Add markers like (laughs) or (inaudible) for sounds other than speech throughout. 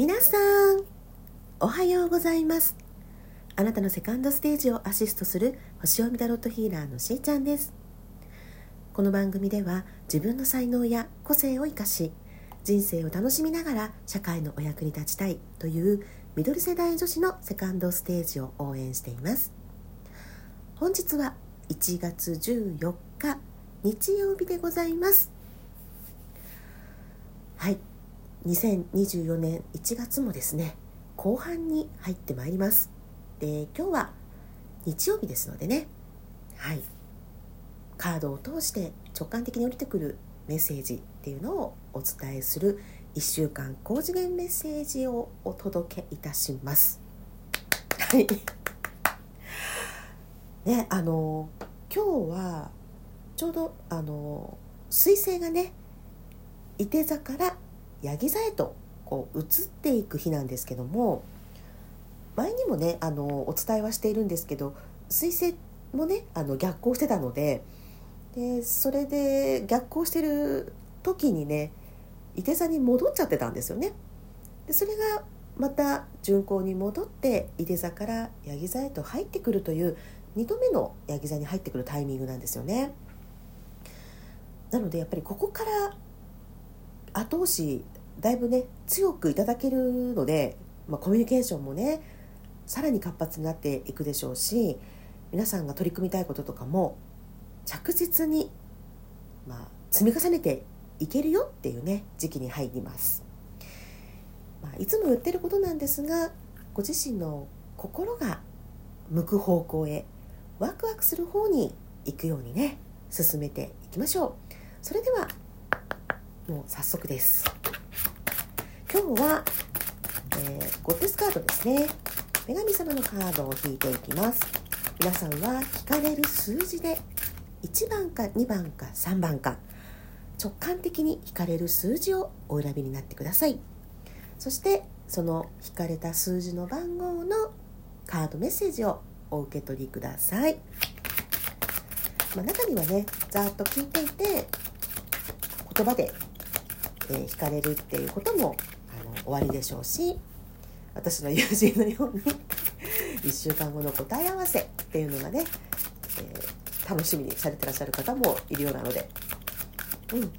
皆さんおはようございます。あなたのセカンドステージをアシストする星読みタロットヒーラーのしーちゃんです。この番組では自分の才能や個性を生かし人生を楽しみながら社会のお役に立ちたいというミドル世代女子のセカンドステージを応援しています。本日は1月14日日曜日でございます。はい。2024年1月もですね後半に入ってまいります。で今日は日曜日ですのでねはい。カードを通して直感的に降りてくるメッセージっていうのをお伝えする1週間高次元メッセージをお届けいたします。はい。ねあの今日はちょうどあの彗星がね伊手座からヤギ座へとこう移っていく日なんですけども前にもねあのお伝えはしているんですけど彗星もねあの逆行してたのででそれで逆行してる時にね伊手座に戻っちゃってたんですよね。でそれがまた巡行に戻って伊手座からヤギ座へと入ってくるという2度目のヤギ座に入ってくるタイミングなんですよね。なのでやっぱりここから後押しだいぶね強くいただけるので、まあ、コミュニケーションもねさらに活発になっていくでしょうし皆さんが取り組みたいこととかも着実に、まあ、積み重ねていけるよっていうね時期に入ります、まあ、いつも言ってることなんですがご自身の心が向く方向へワクワクする方に行くようにね進めていきましょう。それではもう早速です。今日は、えー、ゴッテスカードですね。女神様のカードを引いていきます。皆さんは引かれる数字で1番か2番か3番か直感的に引かれる数字をお選びになってください。そしてその引かれた数字の番号のカードメッセージをお受け取りください、まあ、中にはねざーっと聞いていて言葉でえー、惹かれるっていうことも終わりでしょうし私の友人のように1週間後の答え合わせっていうのがね、えー、楽しみにされてらっしゃる方もいるようなので、うん、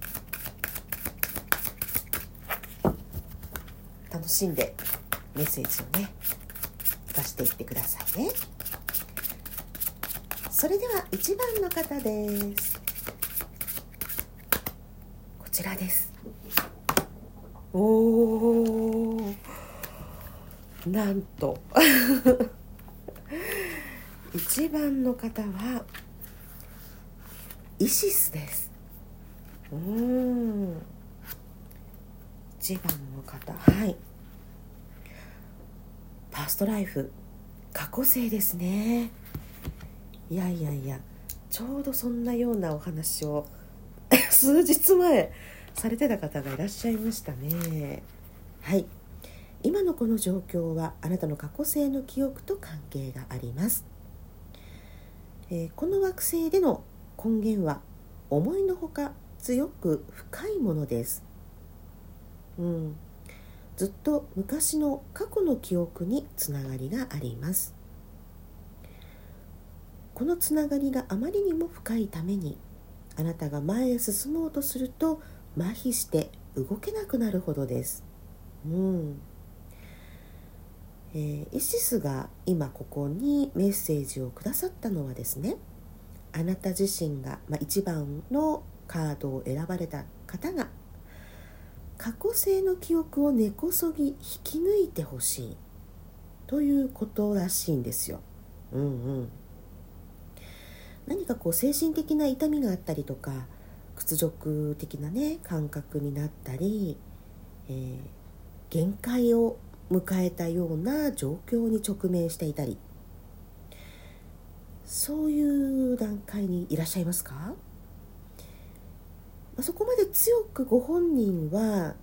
楽しんでメッセージをね出していってくださいね。それでは1番の方です。こちらです。おおなんと。(laughs) 一番の方はイシスです。うん。一番の方。はい。パストライフ。過去生ですね。いやいやいやちょうどそんなようなお話を (laughs) 数日前されてた方がいらっしゃいましたね。はい。今のこの状況はあなたの過去性の記憶と関係があります、えー、この惑星での根源は思いのほか強く深いものです。うん。ずっと昔の過去の記憶につながりがあります。このつながりがあまりにも深いためにあなたが前へ進もうとすると麻痺して動けなくなるほどです。うんえー、イシスが今ここにメッセージをくださったのはですねあなた自身が、まあ、一番のカードを選ばれた方が過去性の記憶を根こそぎ引き抜いてほしいということらしいんですよ。うんうん、何かこう精神的な痛みがあったりとか屈辱的なね感覚になったり、えー、限界を迎えたような状況に直面していたりそういう段階にいらっしゃいますか、ま、そこまで強くご本人は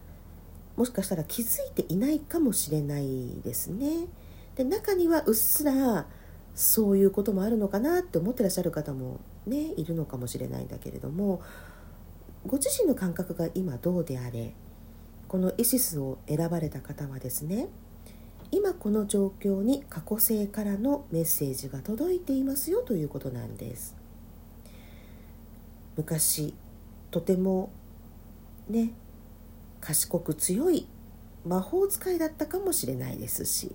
もしかしたら気づいていないかもしれないですね。で中にはうっすらそういうこともあるのかなって思ってらっしゃる方もねいるのかもしれないんだけれどもご自身の感覚が今どうであれこのイシスを選ばれた方はですね今この状況に過去性からのメッセージが届いていますよということなんです。昔とてもね賢く強い魔法使いだったかもしれないですし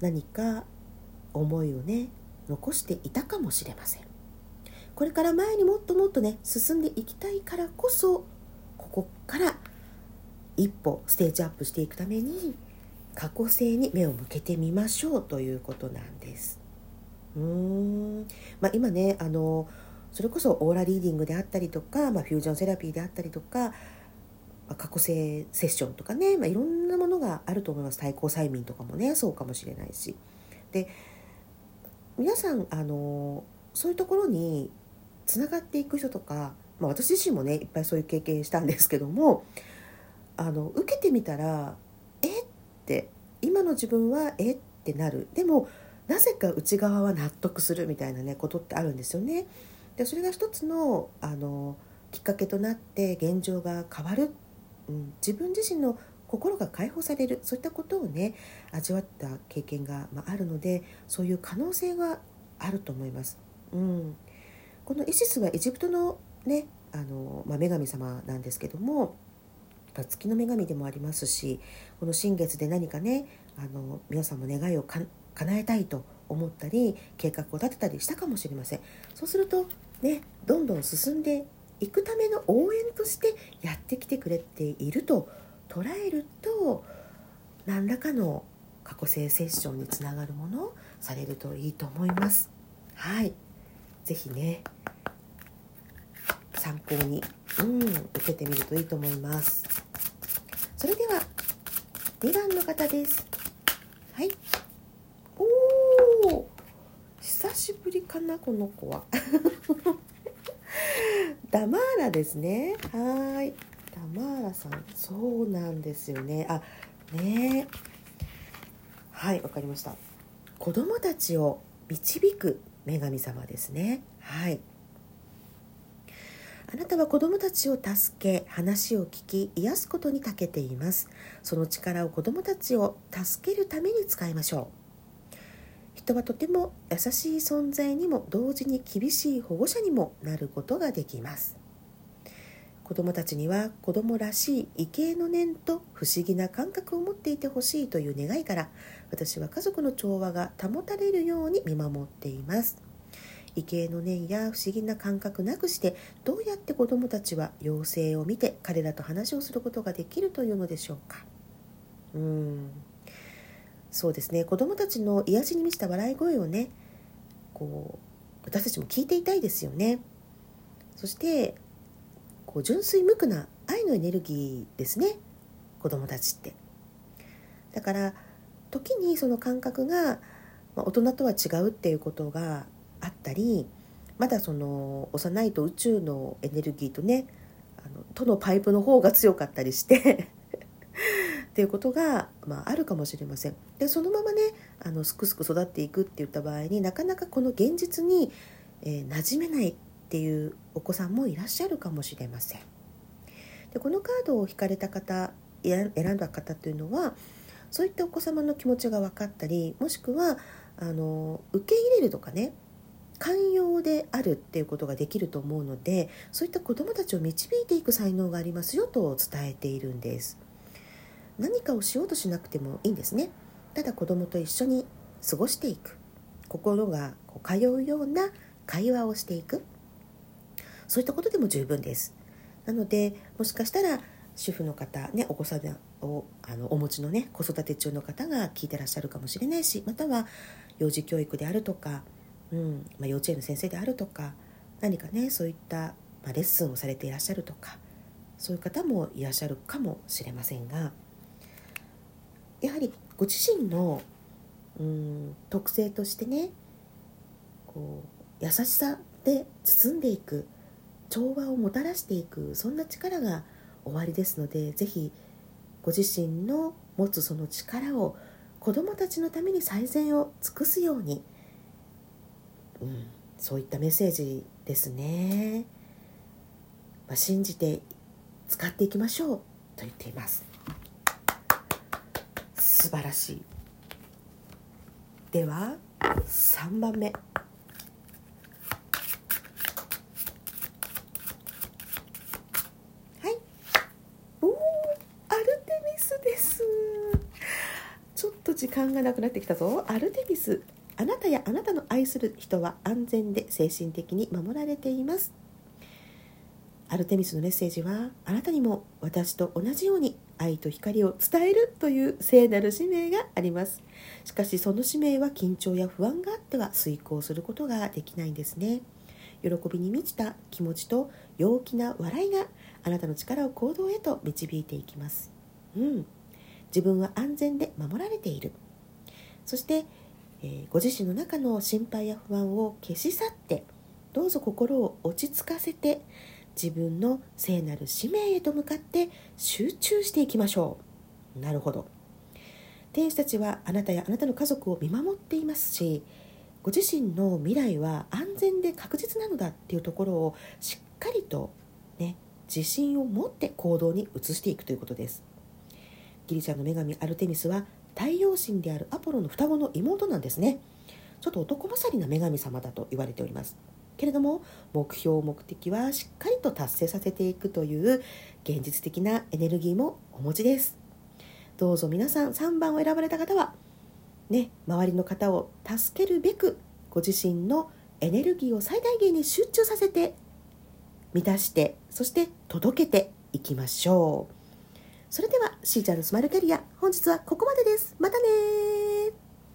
何か思いをね残していたかもしれません。これから前にもっともっとね進んでいきたいからこそここから一歩ステージアップしていくために過去性に目を向けてみましょうということなんです。うーん。まあ、今ねあのそれこそオーラリーディングであったりとか、まあ、フュージョンセラピーであったりとか、まあ、過去性セッションとかね、まあ、いろんなものがあると思います。対抗催眠とかもねそうかもしれないし。で皆さんあのそういうところにつながっていく人とか、まあ、私自身もねいっぱいそういう経験したんですけどもあの受けてみたらえって今の自分はえっってなるでもなぜか内側は納得するみたいなねことってあるんですよね。でそれが一つのあのきっかけとなって現状が変わる、うん、自分自身の心が解放されるそういったことをね味わった経験が、まあ、あるのでそういう可能性があると思います。うん、このイシスはエジプトのねあの、まあ、女神様なんですけども月の女神でもありますしこの新月で何かねあの皆さんも願いをか叶えたいと思ったり計画を立てたりしたかもしれません。そうするとねどんどん進んでいくための応援としてやってきてくれていると捉えると何らかの過去性セッションにつながるものをされるといいと思います。はい。是非ね参考に、うん、受けてみるといいと思います。それでは2番の方です。はい。おお久しぶりかなこの子は。(laughs) ダマーラですね。はい。ダマーラさん。そうなんですよね。あね。はいわかりました。子供たちを導く女神様ですね。はい。あなたは子供たちを助け話を聞き癒すことに長けています。その力を子供たちを助けるために使いましょう。人はとても優しい存在にも同時に厳しい保護者にもなることができます。子供たちには子供らしい畏敬の念と不思議な感覚を持っていてほしいという願いから私は家族の調和が保たれるように見守っています。畏敬の念や不思議な感覚なくしてどうやって子どもたちは妖精を見て彼らと話をすることができるというのでしょうか。うん。そうですね。子どもたちの癒しに満ちた笑い声をねこう私たちも聞いていたいですよね。そしてこう純粋無垢な愛のエネルギーですね。子どもたちって。だから時にその感覚が大人とは違うっていうことがあったりまだその幼いと宇宙のエネルギーとねあのとのパイプの方が強かったりして (laughs) っていうことが、まあ、あるかもしれません。でそのままねあのすくすく育っていくって言った場合になかなかこの現実に、えー、馴染めないっていうお子さんもいらっしゃるかもしれません。でこのカードを引かれた方選んだ方というのはそういったお子様の気持ちが分かったりもしくはあの受け入れるとかね寛容であるっていうことができると思うのでそういった子どもたちを導いていく才能がありますよと伝えているんです。何かをしようとしなくてもいいんですね。ただ子どもと一緒に過ごしていく。心がこう通うような会話をしていく。そういったことでも十分です。なのでもしかしたら主婦の方、ね、お子さんをあのお持ちのね子育て中の方が聞いてらっしゃるかもしれないしまたは幼児教育であるとかうん。まあ、幼稚園の先生であるとか何かねそういった、まあ、レッスンをされていらっしゃるとかそういう方もいらっしゃるかもしれませんがやはりご自身のうん特性としてねこう優しさで包んでいく調和をもたらしていくそんな力が終わりですので是非ご自身の持つその力を子どもたちのために最善を尽くすようにうん、そういったメッセージですね、まあ、信じて使っていきましょうと言っています。素晴らしい。では3番目。はい。おアルテミスです。ちょっと時間がなくなってきたぞ。アルテミス。あなたやあなたの愛する人は安全で精神的に守られています。アルテミスのメッセージはあなたにも私と同じように愛と光を伝えるという聖なる使命があります。しかしその使命は緊張や不安があっては遂行することができないんですね。喜びに満ちた気持ちと陽気な笑いがあなたの力を行動へと導いていきます。うん。自分は安全で守られている。そしてえ、ご自身の中の心配や不安を消し去ってどうぞ心を落ち着かせて自分の聖なる使命へと向かって集中していきましょう。なるほど。天使たちはあなたやあなたの家族を見守っていますしご自身の未来は安全で確実なのだっていうところをしっかりとね自信を持って行動に移していくということです。ギリシャの女神アルテミスは太陽神であるアポロの双子の妹なんですね。ちょっと男勝りな女神様だと言われております。けれども目標目的はしっかりと達成させていくという現実的なエネルギーもお持ちです。どうぞ皆さん3番を選ばれた方はね周りの方を助けるべくご自身のエネルギーを最大限に集中させて満たしてそして届けていきましょう。それではしーちゃんのスマイルキャリア本日はここまでです。またね